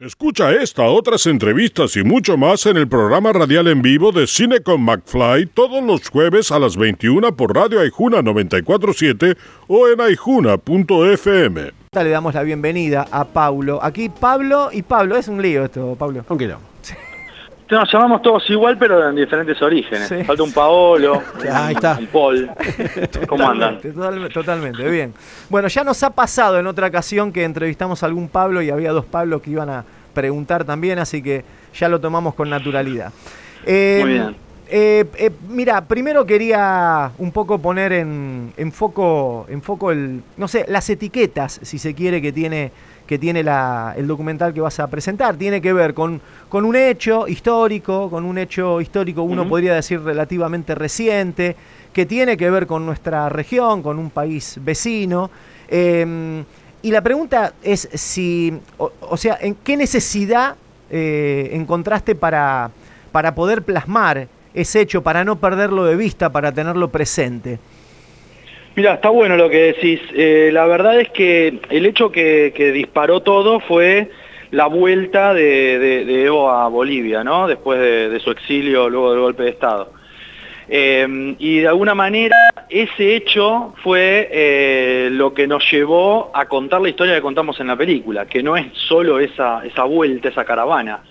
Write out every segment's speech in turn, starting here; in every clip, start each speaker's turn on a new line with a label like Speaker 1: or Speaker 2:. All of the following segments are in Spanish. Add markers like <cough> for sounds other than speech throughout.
Speaker 1: Escucha esta, otras entrevistas y mucho más en el programa radial en vivo de Cine con McFly todos los jueves a las 21 por Radio Aijuna 947 o en aijuna.fm.
Speaker 2: Le damos la bienvenida a Paulo. Aquí Pablo y Pablo, es un lío esto, Pablo.
Speaker 3: ¿Con qué no?
Speaker 4: Nos llamamos todos igual, pero en diferentes orígenes.
Speaker 2: Sí.
Speaker 4: Falta un Paolo,
Speaker 3: Ahí está.
Speaker 4: un Paul. <laughs> ¿Cómo andan?
Speaker 2: Totalmente, total- totalmente, bien. Bueno, ya nos ha pasado en otra ocasión que entrevistamos a algún Pablo y había dos Pablos que iban a preguntar también, así que ya lo tomamos con naturalidad. Eh,
Speaker 4: Muy bien.
Speaker 2: eh, eh, mira, primero quería un poco poner en, en foco, en foco el, no sé, las etiquetas, si se quiere, que tiene, que tiene la- el documental que vas a presentar. Tiene que ver con, con un hecho histórico, con un hecho histórico, uno podría decir relativamente reciente, que tiene que ver con nuestra región, con un país vecino. Eh, y la pregunta es si, o, o sea, ¿en qué necesidad eh, encontraste para, para poder plasmar ese hecho, para no perderlo de vista, para tenerlo presente?
Speaker 4: Mira, está bueno lo que decís. Eh, la verdad es que el hecho que, que disparó todo fue la vuelta de, Evo a Bolivia, ¿no? Después de, de su exilio luego del golpe de Estado. Eh, y de alguna manera ese hecho fue eh, lo que nos llevó a contar la historia que contamos en la película, que no es solo esa, esa vuelta, esa caravana.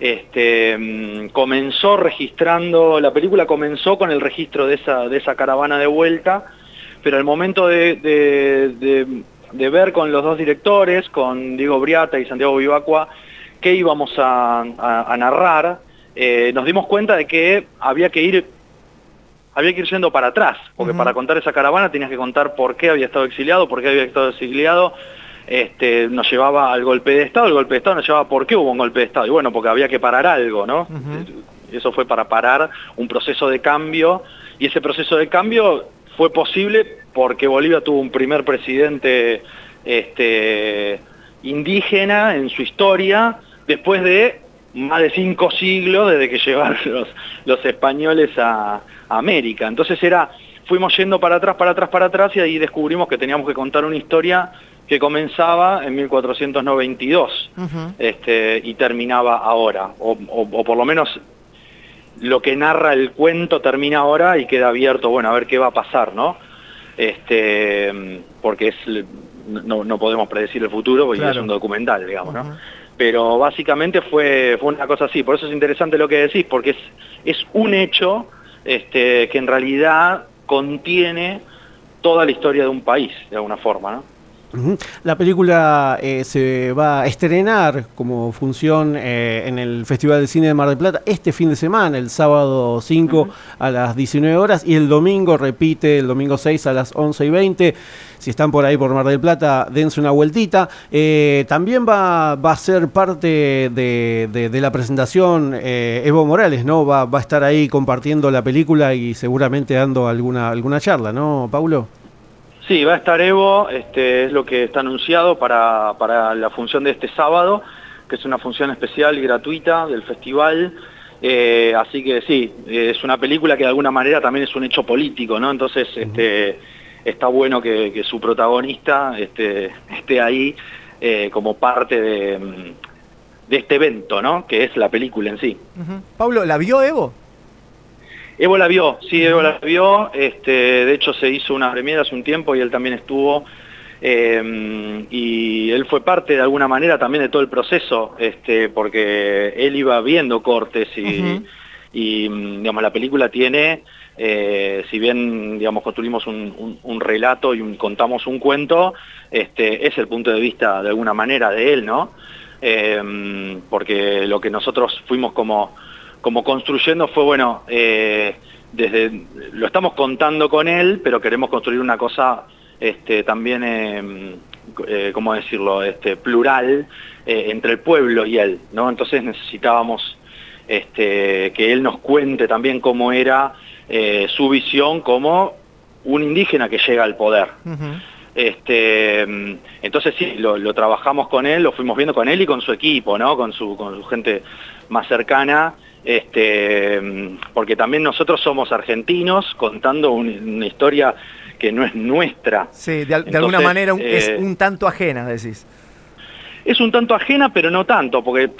Speaker 4: Este, mm, comenzó registrando, la película comenzó con el registro de esa, de esa caravana de vuelta, pero al momento de, de- de- de ver con los dos directores, con Diego Briata y Santiago Vivacqua, qué íbamos a, a- a narrar, eh, nos dimos cuenta de que había que ir había que ir yendo para atrás, porque para contar esa caravana tenías que contar por qué había estado exiliado, por qué había estado exiliado, este, nos llevaba al golpe de Estado, el golpe de Estado nos llevaba por qué hubo un golpe de Estado, y bueno, porque había que parar algo, ¿no? Eso fue para parar un proceso de cambio, y ese proceso de cambio fue posible porque Bolivia tuvo un primer presidente este, indígena en su historia, después de más de cinco siglos desde que <laughs> llegaron los, los españoles a, a América. Entonces era, fuimos yendo para atrás, para atrás, para atrás y ahí descubrimos que teníamos que contar una historia que comenzaba en 1492
Speaker 2: Ujú.
Speaker 4: este, y terminaba ahora, o, o- o por lo menos lo que narra el cuento termina ahora y queda abierto, bueno, a ver qué va a pasar, ¿no? Este, porque es, no, no podemos predecir el futuro porque
Speaker 2: Claro.
Speaker 4: es un documental, digamos. ¿no? Pero básicamente fue, fue una cosa así, por eso es interesante lo que decís, porque es, es un hecho este, que en realidad contiene toda la historia de un país, de alguna forma, ¿no?
Speaker 3: La película eh, se va a estrenar como función eh, en el Festival de Cine de Mar del Plata este fin de semana, el sábado 5 a las 19 horas y el domingo repite, el domingo 6 a las 11 y 20. Si están por ahí por Mar del Plata, dense una vueltita. Eh, también va, va a ser parte de, de- de la presentación eh, Evo Morales, ¿no? Va, va a estar ahí compartiendo la película y seguramente dando alguna, alguna charla, ¿no, Paulo?
Speaker 4: Sí, va a estar Evo, este, es lo que está anunciado para, para la función de este sábado, que es una función especial y gratuita del festival. Eh, así que sí, es una película que de alguna manera también es un hecho político, ¿no? Entonces este, está bueno que, que su protagonista este, esté ahí eh, como parte de, mm, de este evento, ¿no? Que es la película en sí.
Speaker 2: Pablo, ¿la vio Evo?
Speaker 4: Evo la vio, sí, Evo la vio, este, de hecho se hizo una premiera hace un tiempo y él también estuvo, eh, y él fue parte de alguna manera también de todo el proceso, este, porque él iba viendo cortes y, mm, digamos, la película tiene, eh, si bien digamos, construimos un, un- un relato y un- contamos un cuento, este, es el punto de vista de alguna manera de él, ¿no? Eh, porque lo que nosotros fuimos como como construyendo fue, bueno, eh, desde lo estamos contando con él, pero queremos construir una cosa este, también, eh, eh, ¿cómo decirlo?, este, plural eh, entre el pueblo y él, ¿no? Entonces necesitábamos este, que él nos cuente también cómo era su visión como un indígena que llega al poder. Este, mm, entonces sí, lo, lo trabajamos con él, lo fuimos viendo con él y con su equipo, ¿no? Con su, con su gente más cercana, este, porque también nosotros somos argentinos contando un- una historia que no es nuestra.
Speaker 2: Sí, de, de alguna manera un- es
Speaker 4: eh,
Speaker 2: un tanto ajena, decís.
Speaker 4: es un tanto ajena, pero no tanto, porque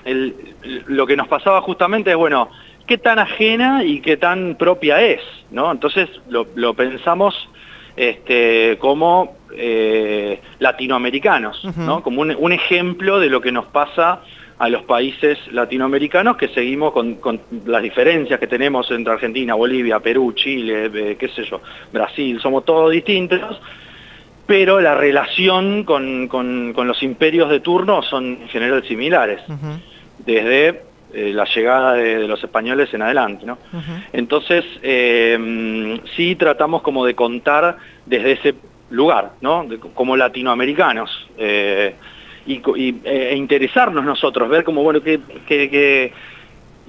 Speaker 4: lo que nos pasaba justamente es, bueno, qué tan ajena y qué tan propia es, ¿no? Entonces lo, pensamos este, como eh, latinoamericanos, ¿no? Como un, ejemplo de lo que nos pasa a los países latinoamericanos que seguimos con, las diferencias que tenemos entre Argentina, Bolivia, Perú, Chile, eh, qué sé yo, Brasil, somos todos distintos, pero la relación con, los imperios de turno son en general similares, desde eh, la llegada de, los españoles en adelante. ¿no? Entonces, eh, sí tratamos como de contar desde ese lugar, ¿no? como latinoamericanos, eh, y, e interesarnos nosotros, ver como, bueno, qué, qué,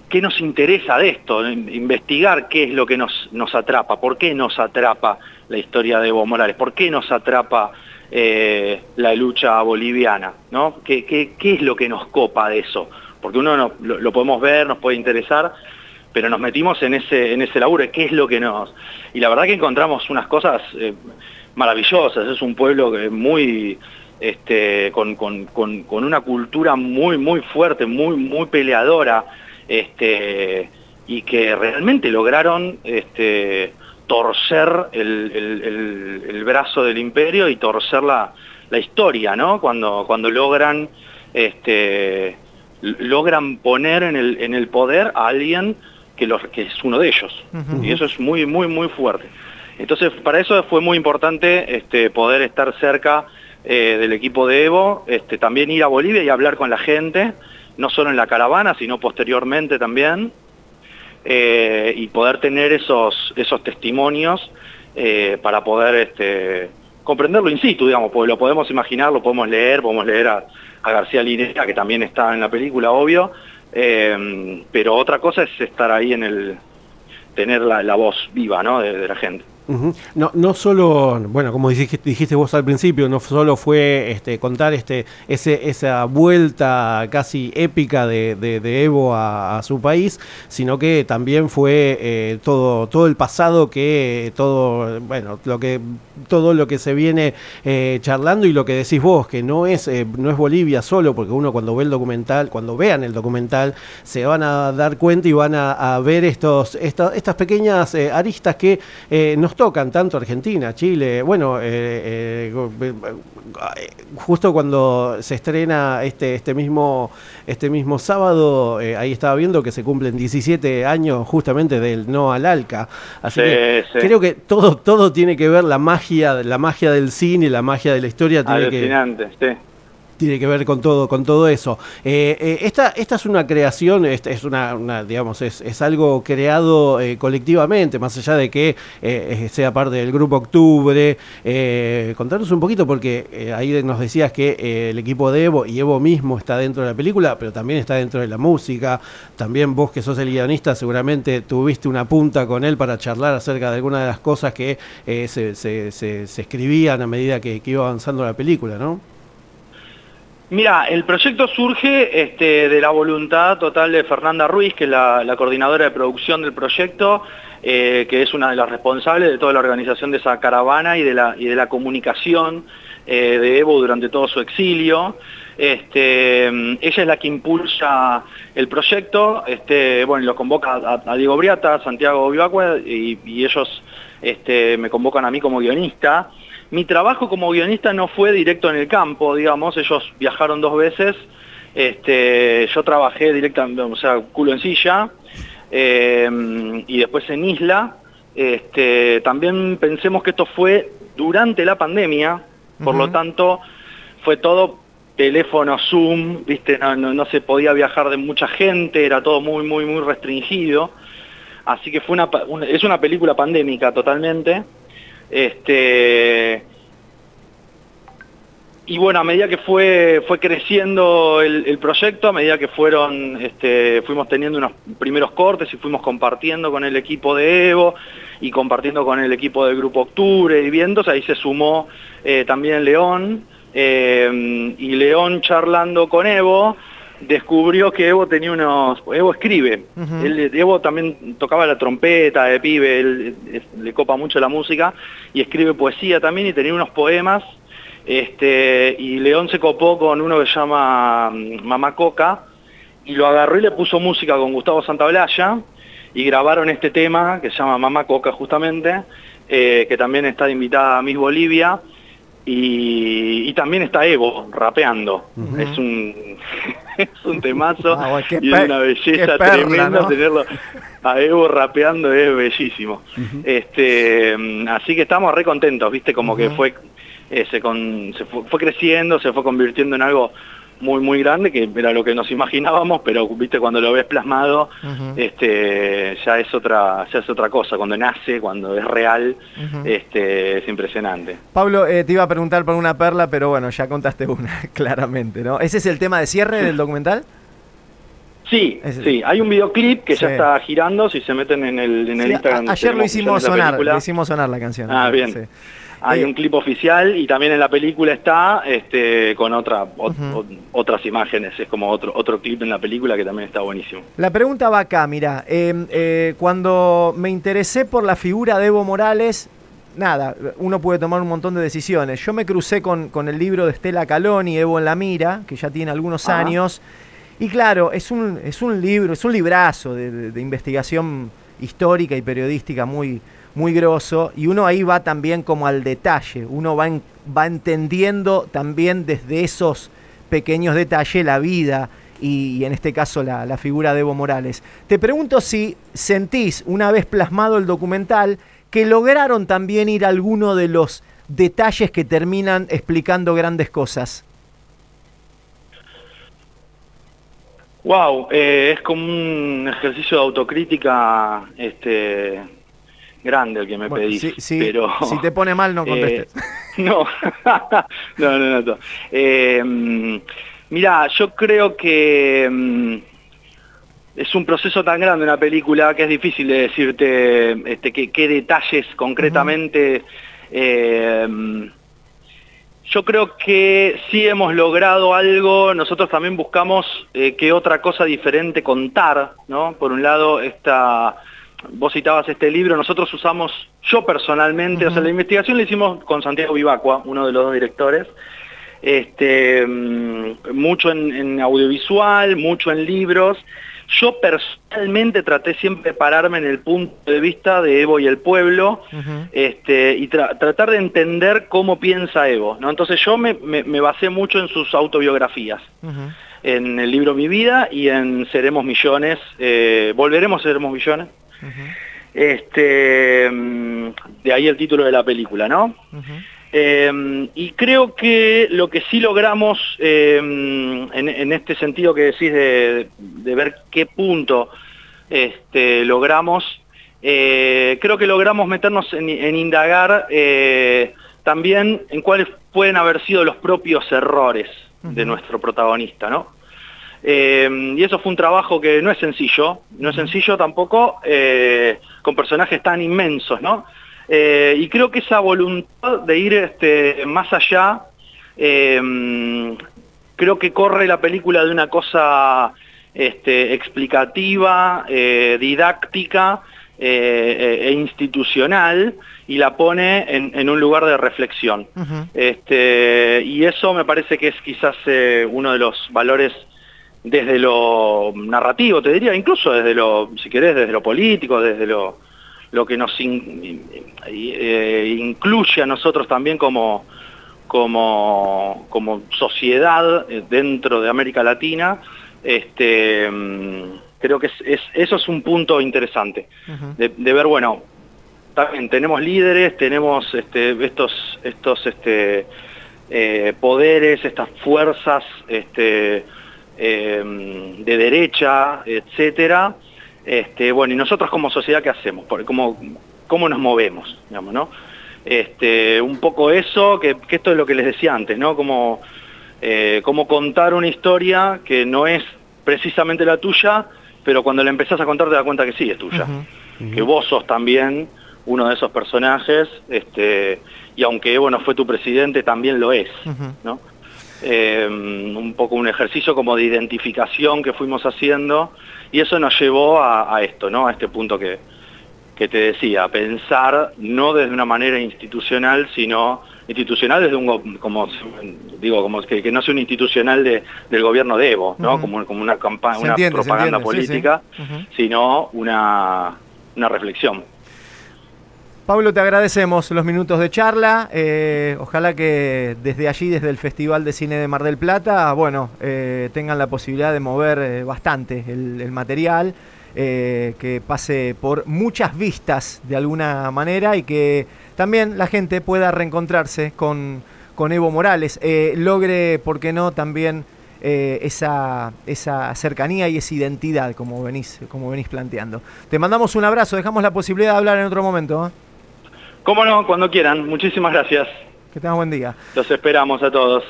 Speaker 4: qué, nos interesa de esto, investigar qué es lo que nos, nos atrapa, por qué nos atrapa la historia de Evo Morales, por qué nos atrapa la lucha boliviana, ¿no? ¿Qué, ¿Qué, qué, es lo que nos copa de eso? porque uno no, lo, podemos ver, nos puede interesar, pero nos metimos en ese, en ese laburo, ¿qué es lo que nos...? Y la verdad que encontramos unas cosas eh, maravillosas, es un pueblo muy... Este, con, una cultura muy, muy fuerte, muy, muy peleadora, este, y que realmente lograron este, torcer el, brazo del imperio y torcer la, historia, ¿no? Cuando, cuando logran este, logran poner en el, en el poder a alguien que, los, que es uno de ellos. Y eso es muy, muy, muy fuerte. Entonces, para eso fue muy importante este, poder estar cerca eh, del equipo de Evo, este, también ir a Bolivia y hablar con la gente, no solo en la caravana, sino posteriormente también, eh, y poder tener esos, esos testimonios eh, para poder este, comprenderlo in situ, digamos, porque lo podemos imaginar, lo podemos leer, podemos leer a, García Linera, que también está en la película, obvio, eh, pero otra cosa es estar ahí en el, tener la, voz viva, ¿no? de la gente.
Speaker 3: No, no solo, bueno, como dijiste, dijiste, vos al principio, no solo fue este, contar este, ese, esa vuelta casi épica de, de, Evo a, su país, sino que también fue eh, todo, todo el pasado que todo, bueno, lo que todo lo que se viene eh, charlando y lo que decís vos, que no es, eh, no es Bolivia solo, porque uno cuando ve el documental, cuando vean el documental, se van a dar cuenta y van a, ver estos, estas pequeñas aristas que nos tocan tanto Argentina, Chile, bueno, eh, eh, justo cuando se estrena este, este, mismo, este mismo sábado, eh, ahí estaba viendo que se cumplen 17 años justamente del no al ALCA, así que creo que todo, todo tiene que ver, la magia, la magia del cine, la magia de la historia tiene
Speaker 4: que...
Speaker 3: tiene que ver con todo, con todo eso. Eh, eh, esta, esta es una creación, esta es una, digamos, es, es, algo creado eh, colectivamente, más allá de que sea parte del grupo Octubre. contanos un poquito, porque ahí nos decías que el equipo de Evo y Evo mismo está dentro de la película, pero también está dentro de la música. También vos que sos el guionista, seguramente tuviste una punta con él para charlar acerca de algunas de las cosas que se, se, se, escribían a medida que iba avanzando la película, ¿no?
Speaker 4: Mira, el proyecto surge este, de la voluntad total de Fernanda Ruiz, que es la, coordinadora de producción del proyecto, eh, que es una de las responsables de toda la organización de esa caravana y de la, comunicación eh, de Evo durante todo su exilio. Este, ella es la que impulsa el proyecto, este, bueno, lo convoca a, Diego Briata, Santiago Vivacua, y, y ellos este, me convocan a mí como guionista. Mi trabajo como guionista no fue directo en el campo, digamos, ellos viajaron dos veces, este, yo trabajé directamente, o sea, culo en silla, eh, y después en Isla. Este, también pensemos que esto fue durante la pandemia, por lo tanto, fue todo teléfono, Zoom, ¿viste? No, se podía viajar de mucha gente, era todo muy, muy, muy restringido. Así que fue una, es una película pandémica totalmente. Este, y bueno, a medida que fue, fue creciendo el, proyecto, a medida que fueron, este, fuimos teniendo unos primeros cortes y fuimos compartiendo con el equipo de Evo y compartiendo con el equipo del Grupo Octubre y vientos, ahí se sumó eh, también León, eh, y León charlando con Evo, descubrió que Evo tenía unos... Evo escribe, Evo también tocaba la trompeta de pibe, él, le copa mucho la música y escribe poesía también y tenía unos poemas Este, y León se copó con uno que se llama mm, Mamá Coca, y lo agarró y le puso música con Gustavo Santaolalla, y grabaron este tema que se llama Mamá Coca justamente, eh, que también está invitada a Miss Bolivia, y, también está Evo rapeando. Es un es un temazo ah, y es una belleza tremenda tenerlo a Evo rapeando es bellísimo. Este, así que estamos re contentos, viste, como que fue, eh, se, se fue, creciendo, se fue convirtiendo en algo muy muy grande que era lo que nos imaginábamos pero viste cuando lo ves plasmado este ya es otra ya es otra cosa. Cuando nace cuando es real este es impresionante.
Speaker 2: Pablo eh, te iba a preguntar por una perla pero bueno ya contaste una <laughs> claramente no ese es el tema de cierre del documental
Speaker 4: Sí, sí, hay un videoclip que ya está girando, si se meten en el, en el Instagram.
Speaker 2: ayer lo hicimos sonar, lo hicimos sonar la canción.
Speaker 4: Ah, bien. Hay un clip oficial y también en la película está este, con otra, otras imágenes, es como otro, otro clip en la película que también está buenísimo.
Speaker 2: La pregunta va acá, mira, em, eh, cuando me interesé por la figura de Evo Morales, nada, uno puede tomar un montón de decisiones. Yo me crucé con, con el libro de Estela Caloni, Evo en la Mira, que ya tiene algunos años, y claro, es un, es un libro, es un librazo de, de investigación histórica y periodística muy muy grosso y uno ahí va también como al detalle, uno va, va entendiendo también desde esos pequeños detalles la vida y, en este caso la, figura de Evo Morales. Te pregunto si sentís, una vez plasmado el documental, que lograron también ir a alguno de los detalles que terminan explicando grandes cosas.
Speaker 4: Wow, eh, es como un ejercicio de autocrítica este, grande el que me pedís. pero,
Speaker 2: si te pone mal, no <laughs> eh, contestes. <laughs> <laughs>
Speaker 4: no. no, no, no. Eh, mirá, yo creo que mm, es un proceso tan grande una película que es difícil de decirte este, qué, detalles concretamente. Eh, yo creo que sí hemos logrado algo, nosotros también buscamos eh, qué otra cosa diferente contar, ¿no? Por un lado, esta vos citabas este libro, nosotros usamos, yo personalmente, o sea, la investigación la hicimos con Santiago Vivacua, uno de los dos directores, este, mm, mucho en, audiovisual, mucho en libros. Yo personalmente traté siempre de pararme en el punto de vista de Evo y el pueblo este, y tratar de entender cómo piensa Evo. ¿no? Entonces yo me, basé mucho en sus autobiografías. En el libro Mi Vida y en Seremos Millones, eh, Volveremos Seremos Millones, este, mm, de ahí el título de la película, ¿no? Eh, y creo que lo que sí logramos eh, en, este sentido que decís de, ver qué punto este, logramos, eh, creo que logramos meternos en, en indagar también en cuáles pueden haber sido los propios errores de nuestro protagonista, ¿no? Eh, y eso fue un trabajo que no es sencillo, no es sencillo tampoco eh, con personajes tan inmensos, ¿no? Eh, y creo que esa voluntad de ir este, más allá, creo que corre la película de una cosa este, explicativa, didáctica e institucional y la pone en, un lugar de reflexión. este, y eso me parece que es quizás uno de los valores desde lo narrativo, te diría, incluso desde lo, si querés, desde lo político, desde lo, lo que nos eh, incluye a nosotros también como, como, como sociedad eh, dentro de América Latina, este, mm, creo que es, eso es un punto interesante, de, ver, bueno, también tenemos líderes, tenemos este, estos, estos este, eh, poderes, estas fuerzas, este, Em, de derecha, etcétera. Este, bueno, y nosotros como sociedad, ¿qué hacemos? ¿Cómo, cómo nos movemos? Digamos, ¿no? Este, un poco eso, que, esto es lo que les decía antes, ¿no? Como, eh, contar una historia que no es precisamente la tuya, pero cuando la empezás a contar te das cuenta que sí es tuya. Que vos sos también uno de esos personajes, este, y aunque Evo no fue tu presidente, también lo es, ¿no? Eh, un poco un ejercicio como de identificación que fuimos haciendo y eso nos llevó a, esto, ¿no? A este punto que, que te decía, pensar no desde una manera institucional, sino institucional desde un como digo como que, no sea un institucional de, del gobierno de Evo, ¿no? como, como una campaña, una propaganda política, sino una, una reflexión.
Speaker 2: Pablo, te agradecemos los minutos de charla. Eh, ojalá que desde allí, desde el Festival de Cine de Mar del Plata, bueno, eh, tengan la posibilidad de mover eh, bastante el, material, que pase por muchas vistas de alguna manera y que también la gente pueda reencontrarse con, con Evo Morales, logre, ¿por qué no?, también esa, esa cercanía y esa identidad, como venís, como venís planteando. Te mandamos un abrazo, dejamos la posibilidad de hablar en otro momento.
Speaker 4: Cómo no, cuando quieran. Muchísimas gracias.
Speaker 2: Que tengan buen día.
Speaker 4: Los esperamos a todos.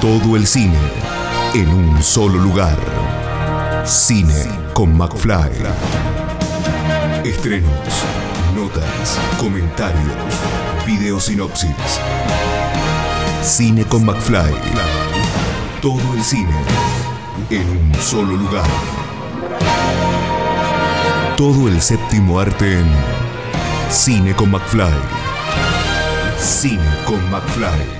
Speaker 5: Todo el cine en un solo lugar. Cine con McFly. Estrenos, notas, comentarios, video sinopsis. Cine con McFly. Todo el cine en un solo lugar. Todo el séptimo arte en Cine con McFly. Cine con McFly.